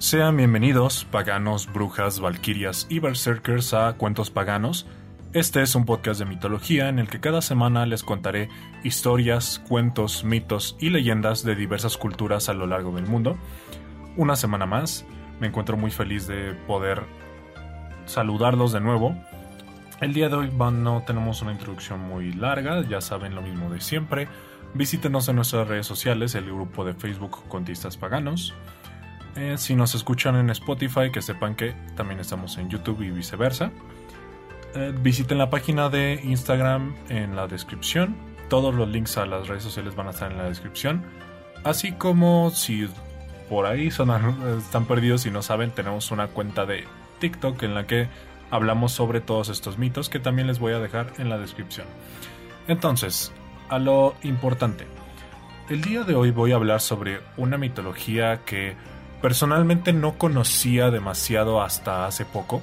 Sean bienvenidos, paganos, brujas, valquirias y berserkers a Cuentos Paganos. Este es un podcast de mitología en el que cada semana les contaré historias, cuentos, mitos y leyendas de diversas culturas a lo largo del mundo. Una semana más, me encuentro muy feliz de poder saludarlos de nuevo. El día de hoy no tenemos una introducción muy larga, ya saben lo mismo de siempre. Visítenos en nuestras redes sociales, el grupo de Facebook Contistas Paganos. Eh, si nos escuchan en Spotify, que sepan que también estamos en YouTube y viceversa. Eh, visiten la página de Instagram en la descripción. Todos los links a las redes sociales van a estar en la descripción. Así como si por ahí están perdidos y no saben, tenemos una cuenta de TikTok en la que hablamos sobre todos estos mitos que también les voy a dejar en la descripción. Entonces, a lo importante. El día de hoy voy a hablar sobre una mitología que Personalmente no conocía demasiado hasta hace poco.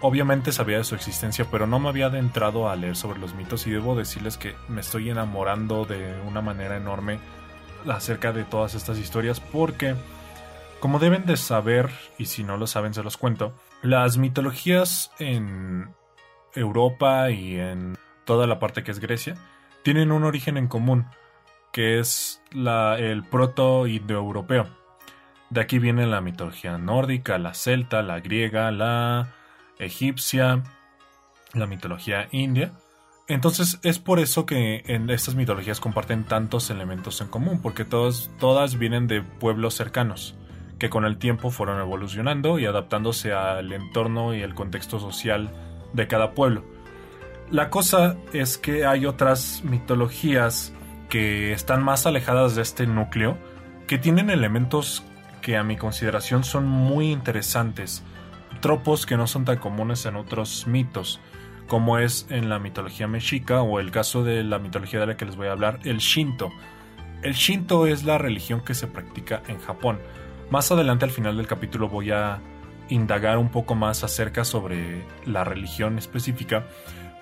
Obviamente sabía de su existencia, pero no me había adentrado a leer sobre los mitos y debo decirles que me estoy enamorando de una manera enorme acerca de todas estas historias porque, como deben de saber, y si no lo saben se los cuento, las mitologías en Europa y en toda la parte que es Grecia tienen un origen en común, que es el proto-indoeuropeo de aquí viene la mitología nórdica, la celta, la griega, la egipcia, la mitología india. Entonces es por eso que en estas mitologías comparten tantos elementos en común, porque todas, todas vienen de pueblos cercanos, que con el tiempo fueron evolucionando y adaptándose al entorno y el contexto social de cada pueblo. La cosa es que hay otras mitologías que están más alejadas de este núcleo, que tienen elementos que a mi consideración son muy interesantes, tropos que no son tan comunes en otros mitos, como es en la mitología mexica o el caso de la mitología de la que les voy a hablar, el Shinto. El Shinto es la religión que se practica en Japón. Más adelante al final del capítulo voy a indagar un poco más acerca sobre la religión específica,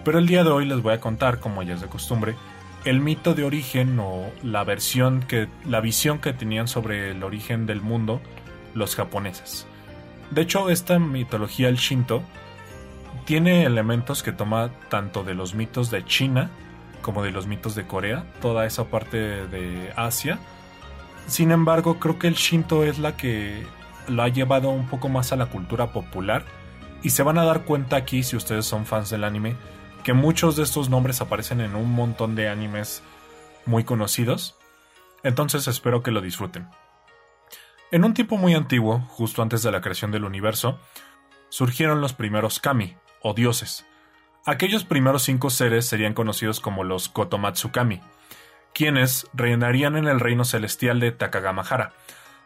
pero el día de hoy les voy a contar, como ya es de costumbre, el mito de origen o la versión que la visión que tenían sobre el origen del mundo los japoneses. De hecho, esta mitología el Shinto tiene elementos que toma tanto de los mitos de China como de los mitos de Corea, toda esa parte de Asia. Sin embargo, creo que el Shinto es la que lo ha llevado un poco más a la cultura popular y se van a dar cuenta aquí si ustedes son fans del anime que muchos de estos nombres aparecen en un montón de animes muy conocidos, entonces espero que lo disfruten. En un tiempo muy antiguo, justo antes de la creación del universo, surgieron los primeros kami, o dioses. Aquellos primeros cinco seres serían conocidos como los Kotomatsukami, quienes reinarían en el reino celestial de Takagamahara.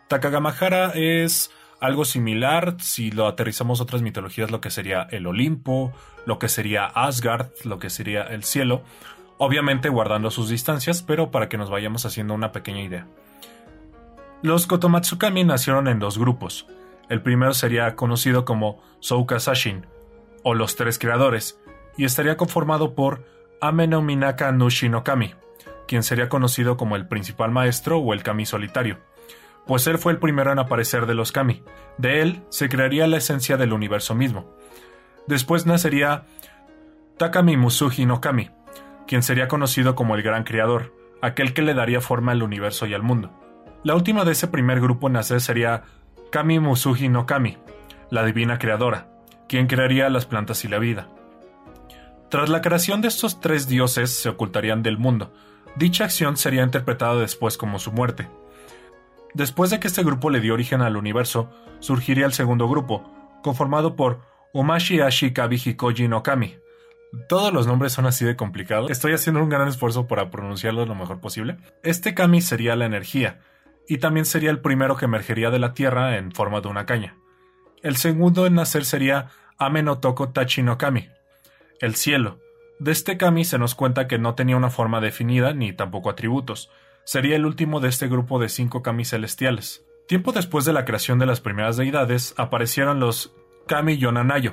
Takagamahara es algo similar, si lo aterrizamos a otras mitologías, lo que sería el Olimpo, lo que sería Asgard, lo que sería el cielo, obviamente guardando sus distancias, pero para que nos vayamos haciendo una pequeña idea. Los Kotomatsukami nacieron en dos grupos. El primero sería conocido como Souka Sashin, o los tres creadores, y estaría conformado por Ameno Minaka Nushinokami, quien sería conocido como el principal maestro o el kami solitario pues él fue el primero en aparecer de los kami. De él se crearía la esencia del universo mismo. Después nacería Takami Musuhi no Kami, quien sería conocido como el gran creador, aquel que le daría forma al universo y al mundo. La última de ese primer grupo en nacer sería Kami Musuhi no Kami, la divina creadora, quien crearía las plantas y la vida. Tras la creación de estos tres dioses se ocultarían del mundo. Dicha acción sería interpretada después como su muerte. Después de que este grupo le dio origen al universo, surgiría el segundo grupo, conformado por Umashi Ashi Kabi no Kami. Todos los nombres son así de complicados. Estoy haciendo un gran esfuerzo para pronunciarlos lo mejor posible. Este Kami sería la energía, y también sería el primero que emergería de la Tierra en forma de una caña. El segundo en nacer sería Amenotoko Tachi no Kami, el cielo. De este Kami se nos cuenta que no tenía una forma definida ni tampoco atributos, sería el último de este grupo de cinco kami celestiales. Tiempo después de la creación de las primeras deidades, aparecieron los Kami Yonanayo,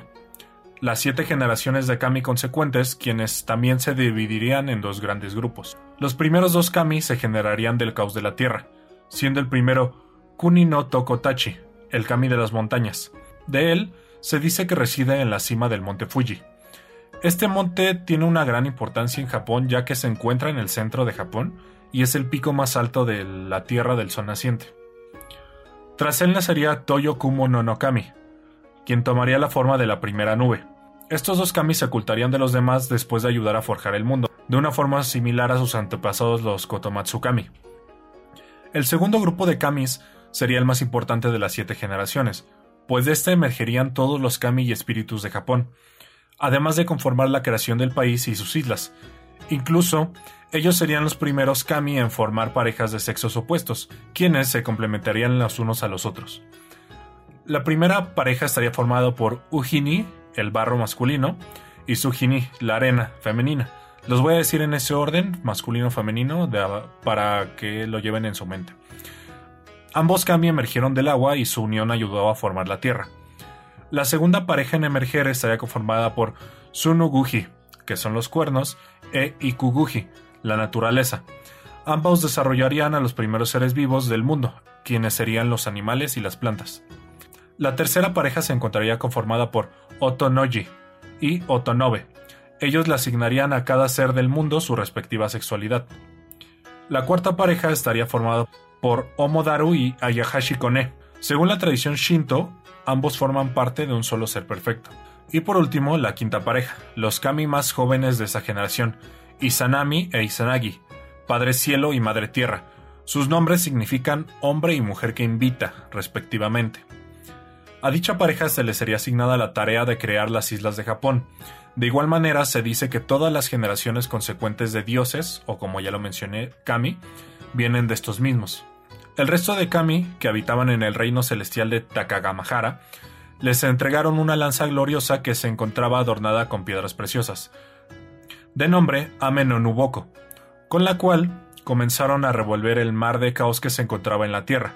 las siete generaciones de kami consecuentes, quienes también se dividirían en dos grandes grupos. Los primeros dos kami se generarían del caos de la tierra, siendo el primero Kuni no Tokotachi, el kami de las montañas. De él se dice que reside en la cima del monte Fuji. Este monte tiene una gran importancia en Japón ya que se encuentra en el centro de Japón y es el pico más alto de la tierra del sol naciente. Tras él nacería Toyo Kumo no Kami, quien tomaría la forma de la primera nube. Estos dos kami se ocultarían de los demás después de ayudar a forjar el mundo, de una forma similar a sus antepasados los Kotomatsukami. El segundo grupo de kamis sería el más importante de las siete generaciones, pues de este emergerían todos los kami y espíritus de Japón, además de conformar la creación del país y sus islas. Incluso, ellos serían los primeros kami en formar parejas de sexos opuestos, quienes se complementarían los unos a los otros. La primera pareja estaría formada por Ujini, el barro masculino, y Sujini, la arena femenina. Los voy a decir en ese orden, masculino-femenino, para que lo lleven en su mente. Ambos kami emergieron del agua y su unión ayudó a formar la tierra. La segunda pareja en emerger estaría conformada por Sunuguji, que son los cuernos, e Ikuguji, la naturaleza. Ambos desarrollarían a los primeros seres vivos del mundo, quienes serían los animales y las plantas. La tercera pareja se encontraría conformada por Otonoji y Otonobe. Ellos le asignarían a cada ser del mundo su respectiva sexualidad. La cuarta pareja estaría formada por Omodaru y Ayahashi Kone. Según la tradición Shinto, ambos forman parte de un solo ser perfecto. Y por último, la quinta pareja, los kami más jóvenes de esa generación, Izanami e Izanagi, Padre Cielo y Madre Tierra. Sus nombres significan hombre y mujer que invita, respectivamente. A dicha pareja se le sería asignada la tarea de crear las islas de Japón. De igual manera, se dice que todas las generaciones consecuentes de dioses, o como ya lo mencioné, kami, vienen de estos mismos. El resto de kami, que habitaban en el reino celestial de Takagamahara, les entregaron una lanza gloriosa que se encontraba adornada con piedras preciosas, de nombre Amenonuboko, con la cual comenzaron a revolver el mar de caos que se encontraba en la tierra,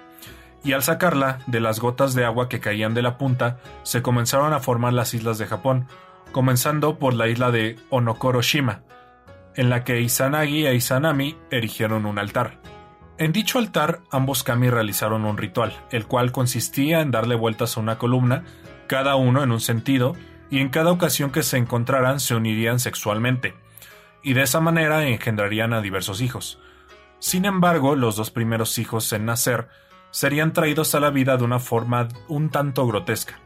y al sacarla de las gotas de agua que caían de la punta, se comenzaron a formar las islas de Japón, comenzando por la isla de Onokoroshima, en la que Izanagi e Izanami erigieron un altar. En dicho altar, ambos kami realizaron un ritual, el cual consistía en darle vueltas a una columna, cada uno en un sentido, y en cada ocasión que se encontraran se unirían sexualmente, y de esa manera engendrarían a diversos hijos. Sin embargo, los dos primeros hijos en nacer serían traídos a la vida de una forma un tanto grotesca.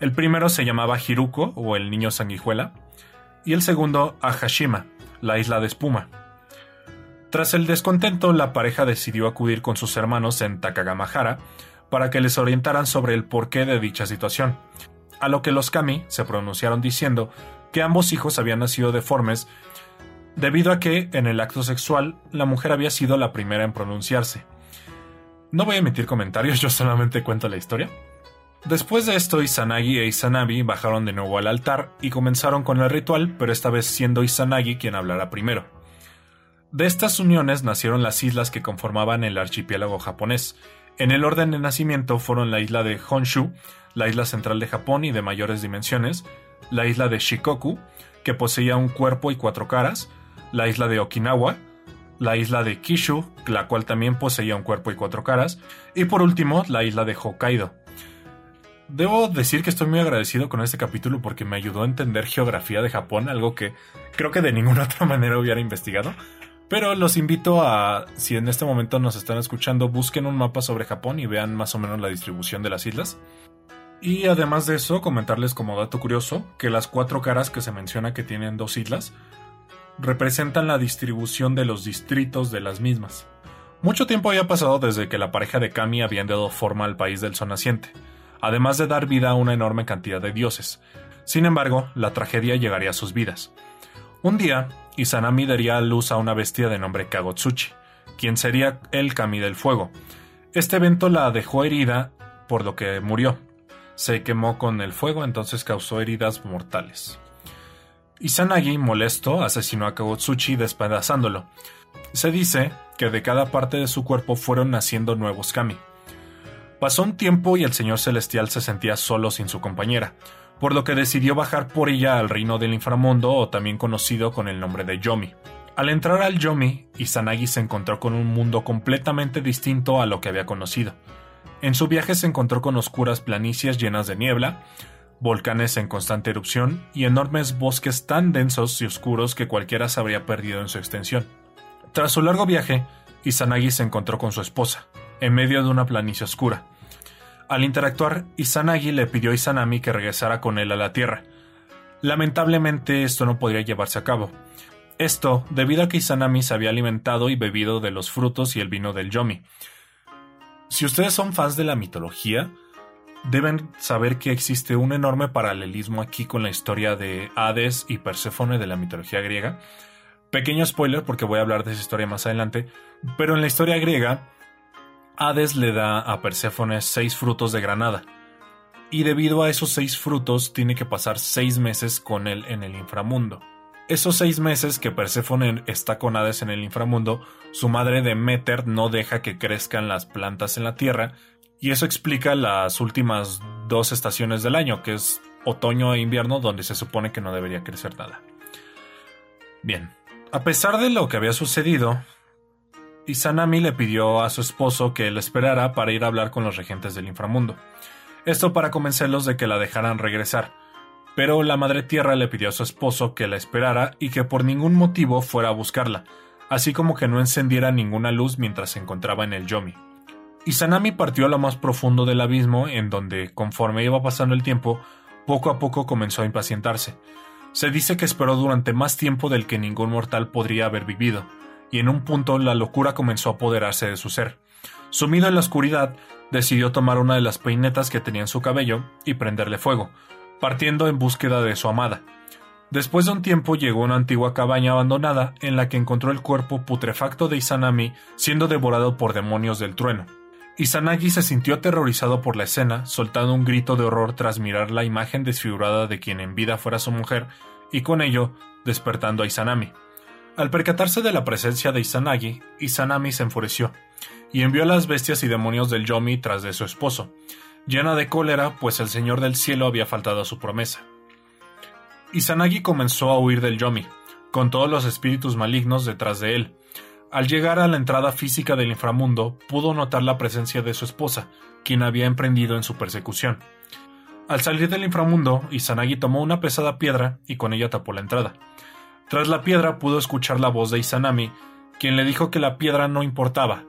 El primero se llamaba Hiruko, o el niño sanguijuela, y el segundo Ahashima, la isla de espuma. Tras el descontento, la pareja decidió acudir con sus hermanos en Takagamahara para que les orientaran sobre el porqué de dicha situación, a lo que los kami se pronunciaron diciendo que ambos hijos habían nacido deformes debido a que, en el acto sexual, la mujer había sido la primera en pronunciarse. No voy a emitir comentarios, yo solamente cuento la historia. Después de esto, Izanagi e Izanabi bajaron de nuevo al altar y comenzaron con el ritual, pero esta vez siendo Izanagi quien hablará primero. De estas uniones nacieron las islas que conformaban el archipiélago japonés. En el orden de nacimiento fueron la isla de Honshu, la isla central de Japón y de mayores dimensiones, la isla de Shikoku, que poseía un cuerpo y cuatro caras, la isla de Okinawa, la isla de Kishu, la cual también poseía un cuerpo y cuatro caras, y por último la isla de Hokkaido. Debo decir que estoy muy agradecido con este capítulo porque me ayudó a entender geografía de Japón, algo que creo que de ninguna otra manera hubiera investigado. Pero los invito a, si en este momento nos están escuchando, busquen un mapa sobre Japón y vean más o menos la distribución de las islas. Y además de eso, comentarles como dato curioso que las cuatro caras que se menciona que tienen dos islas representan la distribución de los distritos de las mismas. Mucho tiempo había pasado desde que la pareja de Kami habían dado forma al país del sol naciente, además de dar vida a una enorme cantidad de dioses. Sin embargo, la tragedia llegaría a sus vidas. Un día, Izanami daría a luz a una bestia de nombre Kagotsuchi, quien sería el Kami del Fuego. Este evento la dejó herida, por lo que murió. Se quemó con el fuego, entonces causó heridas mortales. Izanagi, molesto, asesinó a Kagotsuchi despedazándolo. Se dice que de cada parte de su cuerpo fueron naciendo nuevos kami. Pasó un tiempo y el Señor Celestial se sentía solo sin su compañera, por lo que decidió bajar por ella al reino del inframundo o también conocido con el nombre de Yomi. Al entrar al Yomi, Izanagi se encontró con un mundo completamente distinto a lo que había conocido. En su viaje se encontró con oscuras planicies llenas de niebla, volcanes en constante erupción y enormes bosques tan densos y oscuros que cualquiera se habría perdido en su extensión. Tras su largo viaje, Izanagi se encontró con su esposa, en medio de una planicie oscura. Al interactuar, Izanagi le pidió a Izanami que regresara con él a la Tierra. Lamentablemente esto no podría llevarse a cabo. Esto debido a que Izanami se había alimentado y bebido de los frutos y el vino del Yomi. Si ustedes son fans de la mitología, deben saber que existe un enorme paralelismo aquí con la historia de Hades y Perséfone de la mitología griega. Pequeño spoiler porque voy a hablar de esa historia más adelante, pero en la historia griega, Hades le da a Perséfone seis frutos de granada. Y debido a esos seis frutos, tiene que pasar seis meses con él en el inframundo. Esos seis meses que Perséfone está con Hades en el inframundo, su madre Demeter no deja que crezcan las plantas en la tierra, y eso explica las últimas dos estaciones del año, que es otoño e invierno, donde se supone que no debería crecer nada. Bien, a pesar de lo que había sucedido, Izanami le pidió a su esposo que él esperara para ir a hablar con los regentes del inframundo. Esto para convencerlos de que la dejaran regresar, pero la Madre Tierra le pidió a su esposo que la esperara y que por ningún motivo fuera a buscarla, así como que no encendiera ninguna luz mientras se encontraba en el Yomi. Izanami partió a lo más profundo del abismo, en donde, conforme iba pasando el tiempo, poco a poco comenzó a impacientarse. Se dice que esperó durante más tiempo del que ningún mortal podría haber vivido, y en un punto la locura comenzó a apoderarse de su ser. Sumido en la oscuridad, decidió tomar una de las peinetas que tenía en su cabello y prenderle fuego, partiendo en búsqueda de su amada. Después de un tiempo llegó a una antigua cabaña abandonada en la que encontró el cuerpo putrefacto de Izanami siendo devorado por demonios del trueno. Izanagi se sintió aterrorizado por la escena, soltando un grito de horror tras mirar la imagen desfigurada de quien en vida fuera su mujer, y con ello despertando a Izanami. Al percatarse de la presencia de Izanagi, Izanami se enfureció, y envió a las bestias y demonios del Yomi tras de su esposo, llena de cólera, pues el Señor del Cielo había faltado a su promesa. Izanagi comenzó a huir del Yomi, con todos los espíritus malignos detrás de él, al llegar a la entrada física del inframundo, pudo notar la presencia de su esposa, quien había emprendido en su persecución. Al salir del inframundo, Izanagi tomó una pesada piedra y con ella tapó la entrada. Tras la piedra pudo escuchar la voz de Izanami, quien le dijo que la piedra no importaba,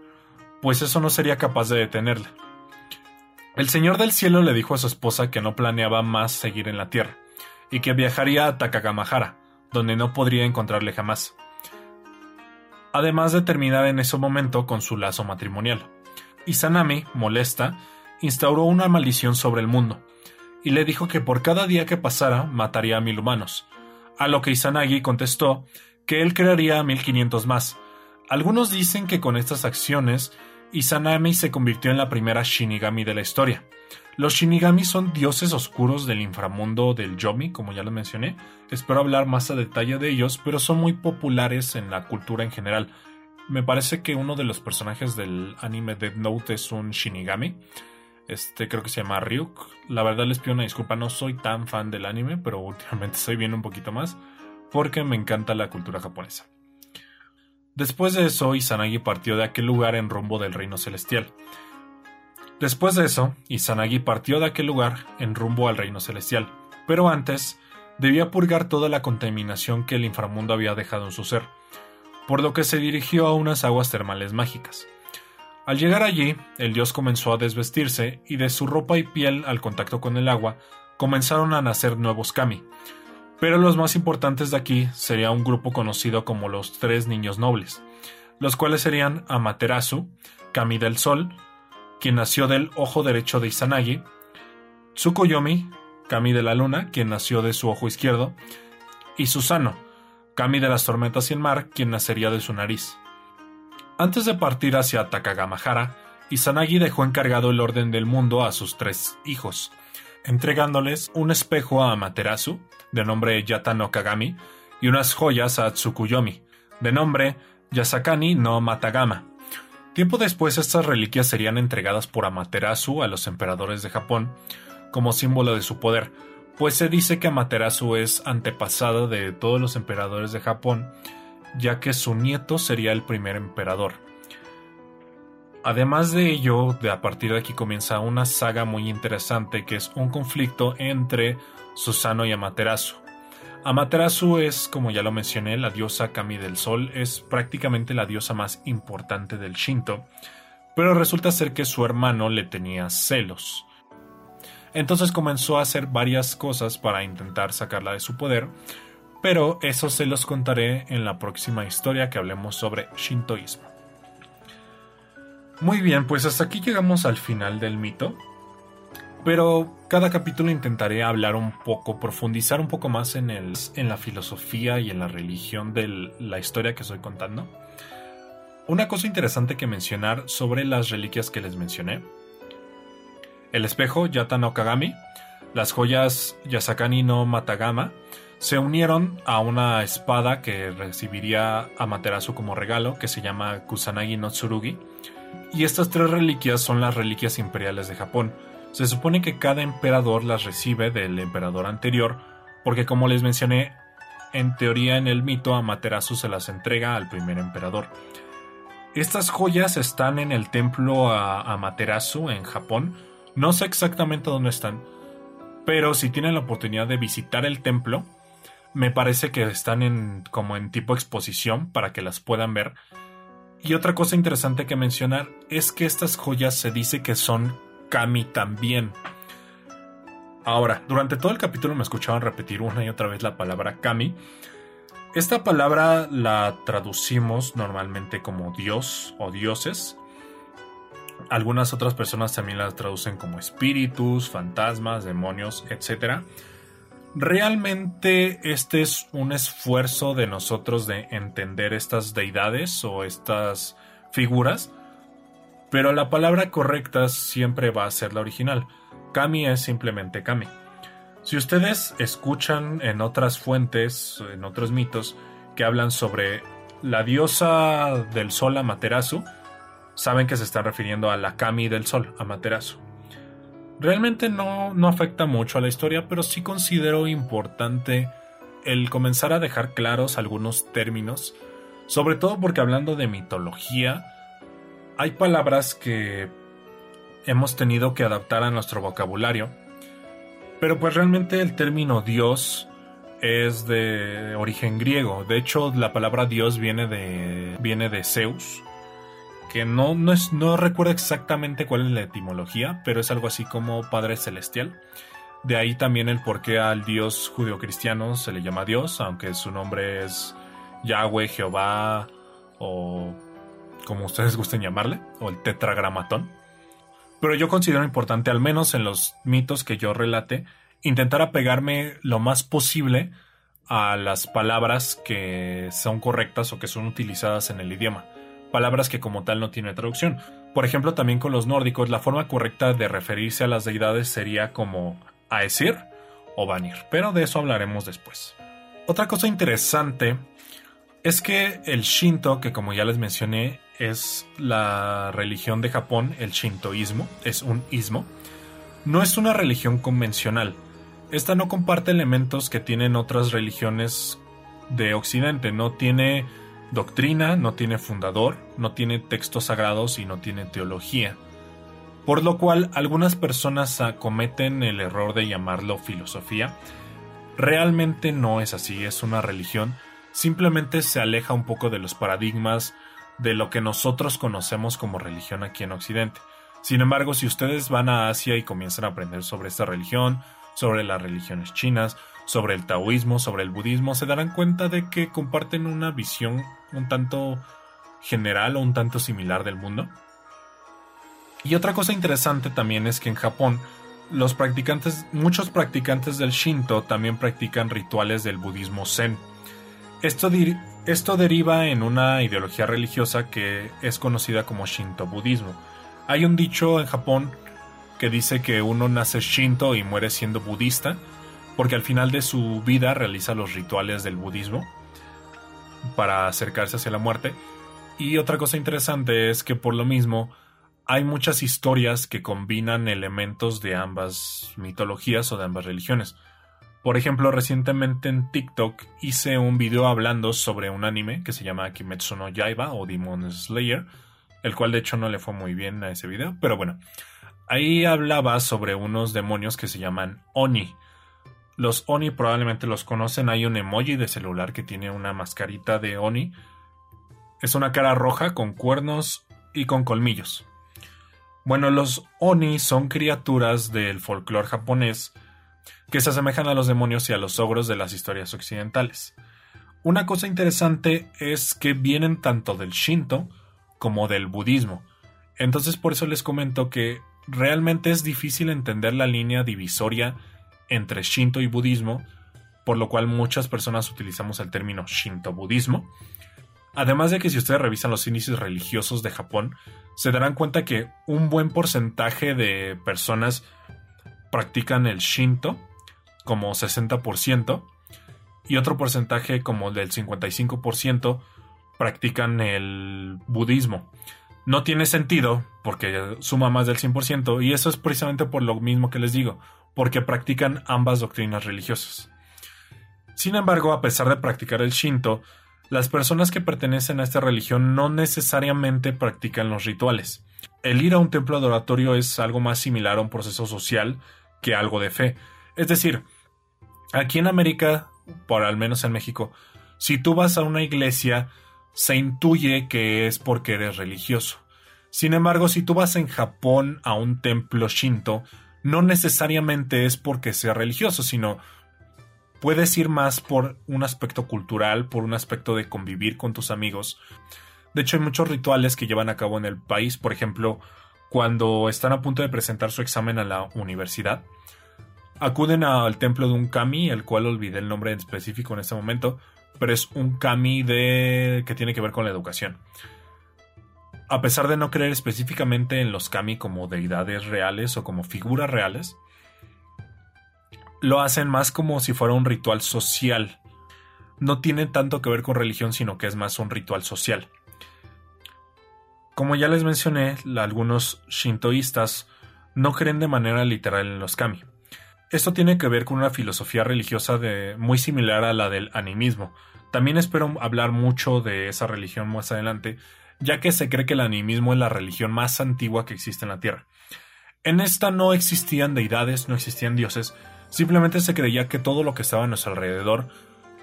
pues eso no sería capaz de detenerla. El Señor del Cielo le dijo a su esposa que no planeaba más seguir en la tierra, y que viajaría a Takagamahara, donde no podría encontrarle jamás además de terminar en ese momento con su lazo matrimonial. Izanami, molesta, instauró una maldición sobre el mundo, y le dijo que por cada día que pasara mataría a mil humanos, a lo que Izanagi contestó que él crearía a 1500 más. Algunos dicen que con estas acciones Izanami se convirtió en la primera Shinigami de la historia, los Shinigami son dioses oscuros del inframundo del Yomi, como ya lo mencioné. Espero hablar más a detalle de ellos, pero son muy populares en la cultura en general. Me parece que uno de los personajes del anime Dead Note es un Shinigami. Este creo que se llama Ryuk. La verdad les pido una disculpa, no soy tan fan del anime, pero últimamente estoy viendo un poquito más porque me encanta la cultura japonesa. Después de eso, Izanagi partió de aquel lugar en rumbo del reino celestial. Después de eso, Izanagi partió de aquel lugar en rumbo al reino celestial, pero antes debía purgar toda la contaminación que el inframundo había dejado en su ser, por lo que se dirigió a unas aguas termales mágicas. Al llegar allí, el dios comenzó a desvestirse y de su ropa y piel al contacto con el agua comenzaron a nacer nuevos kami. Pero los más importantes de aquí sería un grupo conocido como los Tres Niños Nobles, los cuales serían Amaterasu, Kami del Sol, quien nació del ojo derecho de Izanagi, Tsukuyomi, Kami de la luna, quien nació de su ojo izquierdo, y Susano, Kami de las tormentas y el mar, quien nacería de su nariz. Antes de partir hacia Takagamahara, Izanagi dejó encargado el orden del mundo a sus tres hijos, entregándoles un espejo a Amaterasu, de nombre Yata no Kagami, y unas joyas a Tsukuyomi, de nombre Yasakani no Matagama. Tiempo después estas reliquias serían entregadas por Amaterasu a los emperadores de Japón como símbolo de su poder, pues se dice que Amaterasu es antepasada de todos los emperadores de Japón, ya que su nieto sería el primer emperador. Además de ello, de a partir de aquí comienza una saga muy interesante que es un conflicto entre Susano y Amaterasu. Amaterasu es, como ya lo mencioné, la diosa Kami del Sol, es prácticamente la diosa más importante del Shinto, pero resulta ser que su hermano le tenía celos. Entonces comenzó a hacer varias cosas para intentar sacarla de su poder, pero eso se los contaré en la próxima historia que hablemos sobre Shintoísmo. Muy bien, pues hasta aquí llegamos al final del mito. Pero cada capítulo intentaré hablar un poco, profundizar un poco más en, el, en la filosofía y en la religión de la historia que estoy contando. Una cosa interesante que mencionar sobre las reliquias que les mencioné. El espejo Yata no Kagami, las joyas Yasakani no Matagama, se unieron a una espada que recibiría Amaterasu como regalo, que se llama Kusanagi no Tsurugi, y estas tres reliquias son las reliquias imperiales de Japón. Se supone que cada emperador las recibe del emperador anterior, porque como les mencioné, en teoría en el mito Amaterasu se las entrega al primer emperador. Estas joyas están en el templo Amaterasu en Japón. No sé exactamente dónde están, pero si tienen la oportunidad de visitar el templo, me parece que están en como en tipo exposición para que las puedan ver y otra cosa interesante que mencionar es que estas joyas se dice que son kami también. Ahora, durante todo el capítulo me escuchaban repetir una y otra vez la palabra kami. Esta palabra la traducimos normalmente como dios o dioses. Algunas otras personas también la traducen como espíritus, fantasmas, demonios, etc. Realmente este es un esfuerzo de nosotros de entender estas deidades o estas figuras, pero la palabra correcta siempre va a ser la original. Kami es simplemente Kami. Si ustedes escuchan en otras fuentes, en otros mitos, que hablan sobre la diosa del sol Amaterasu, saben que se está refiriendo a la Kami del sol, Amaterasu. Realmente no, no afecta mucho a la historia, pero sí considero importante el comenzar a dejar claros algunos términos, sobre todo porque hablando de mitología, hay palabras que hemos tenido que adaptar a nuestro vocabulario, pero pues realmente el término Dios es de origen griego, de hecho la palabra Dios viene de, viene de Zeus, que no, no, es, no recuerdo exactamente cuál es la etimología, pero es algo así como Padre Celestial. De ahí también el por qué al dios judio-cristiano se le llama Dios, aunque su nombre es Yahweh, Jehová o como ustedes gusten llamarle, o el tetragramatón. Pero yo considero importante, al menos en los mitos que yo relate, intentar apegarme lo más posible a las palabras que son correctas o que son utilizadas en el idioma palabras que como tal no tiene traducción. Por ejemplo, también con los nórdicos, la forma correcta de referirse a las deidades sería como Aesir o Vanir, pero de eso hablaremos después. Otra cosa interesante es que el Shinto, que como ya les mencioné, es la religión de Japón, el Shintoísmo, es un ismo, no es una religión convencional. Esta no comparte elementos que tienen otras religiones de Occidente, no tiene doctrina, no tiene fundador, no tiene textos sagrados y no tiene teología. Por lo cual algunas personas cometen el error de llamarlo filosofía. Realmente no es así, es una religión. Simplemente se aleja un poco de los paradigmas de lo que nosotros conocemos como religión aquí en Occidente. Sin embargo, si ustedes van a Asia y comienzan a aprender sobre esta religión, sobre las religiones chinas, sobre el taoísmo, sobre el budismo, se darán cuenta de que comparten una visión un tanto general o un tanto similar del mundo. Y otra cosa interesante también es que en Japón los practicantes, muchos practicantes del Shinto también practican rituales del budismo Zen. Esto, esto deriva en una ideología religiosa que es conocida como Shinto budismo. Hay un dicho en Japón que dice que uno nace Shinto y muere siendo budista, porque al final de su vida realiza los rituales del budismo para acercarse hacia la muerte. Y otra cosa interesante es que por lo mismo hay muchas historias que combinan elementos de ambas mitologías o de ambas religiones. Por ejemplo, recientemente en TikTok hice un video hablando sobre un anime que se llama Kimetsu no Yaiba o Demon Slayer, el cual de hecho no le fue muy bien a ese video, pero bueno, ahí hablaba sobre unos demonios que se llaman Oni. Los Oni probablemente los conocen, hay un emoji de celular que tiene una mascarita de Oni. Es una cara roja con cuernos y con colmillos. Bueno, los Oni son criaturas del folclore japonés que se asemejan a los demonios y a los ogros de las historias occidentales. Una cosa interesante es que vienen tanto del Shinto como del budismo. Entonces por eso les comento que realmente es difícil entender la línea divisoria entre Shinto y budismo, por lo cual muchas personas utilizamos el término Shinto-budismo. Además de que si ustedes revisan los índices religiosos de Japón, se darán cuenta que un buen porcentaje de personas practican el Shinto, como 60%, y otro porcentaje como del 55% practican el budismo. No tiene sentido porque suma más del 100% y eso es precisamente por lo mismo que les digo, porque practican ambas doctrinas religiosas. Sin embargo, a pesar de practicar el Shinto, las personas que pertenecen a esta religión no necesariamente practican los rituales. El ir a un templo adoratorio es algo más similar a un proceso social que algo de fe. Es decir, aquí en América, por al menos en México, si tú vas a una iglesia, se intuye que es porque eres religioso. Sin embargo, si tú vas en Japón a un templo shinto, no necesariamente es porque sea religioso, sino puedes ir más por un aspecto cultural, por un aspecto de convivir con tus amigos. De hecho, hay muchos rituales que llevan a cabo en el país, por ejemplo, cuando están a punto de presentar su examen a la universidad, acuden al templo de un kami, el cual olvidé el nombre en específico en este momento, pero es un kami de que tiene que ver con la educación. A pesar de no creer específicamente en los kami como deidades reales o como figuras reales, lo hacen más como si fuera un ritual social. No tiene tanto que ver con religión, sino que es más un ritual social. Como ya les mencioné, algunos shintoístas no creen de manera literal en los kami. Esto tiene que ver con una filosofía religiosa de, muy similar a la del animismo. También espero hablar mucho de esa religión más adelante, ya que se cree que el animismo es la religión más antigua que existe en la Tierra. En esta no existían deidades, no existían dioses, simplemente se creía que todo lo que estaba a nuestro alrededor,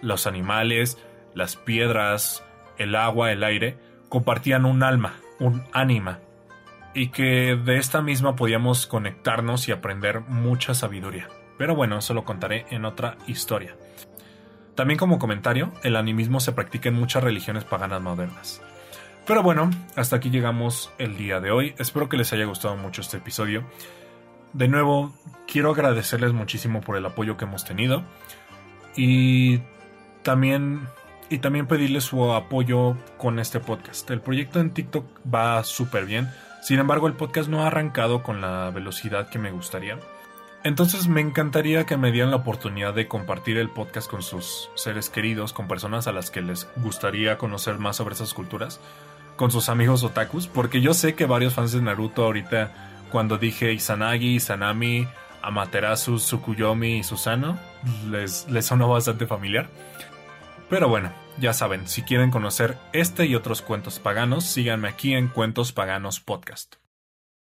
los animales, las piedras, el agua, el aire, compartían un alma, un ánima, y que de esta misma podíamos conectarnos y aprender mucha sabiduría. Pero bueno, eso lo contaré en otra historia. También como comentario, el animismo se practica en muchas religiones paganas modernas. Pero bueno, hasta aquí llegamos el día de hoy. Espero que les haya gustado mucho este episodio. De nuevo, quiero agradecerles muchísimo por el apoyo que hemos tenido. Y también, y también pedirles su apoyo con este podcast. El proyecto en TikTok va súper bien. Sin embargo, el podcast no ha arrancado con la velocidad que me gustaría. Entonces me encantaría que me dieran la oportunidad de compartir el podcast con sus seres queridos, con personas a las que les gustaría conocer más sobre esas culturas, con sus amigos otakus, porque yo sé que varios fans de Naruto ahorita, cuando dije Izanagi, Izanami, Amaterasu, Tsukuyomi y Susano, les, les sonó bastante familiar. Pero bueno, ya saben, si quieren conocer este y otros cuentos paganos, síganme aquí en Cuentos Paganos Podcast.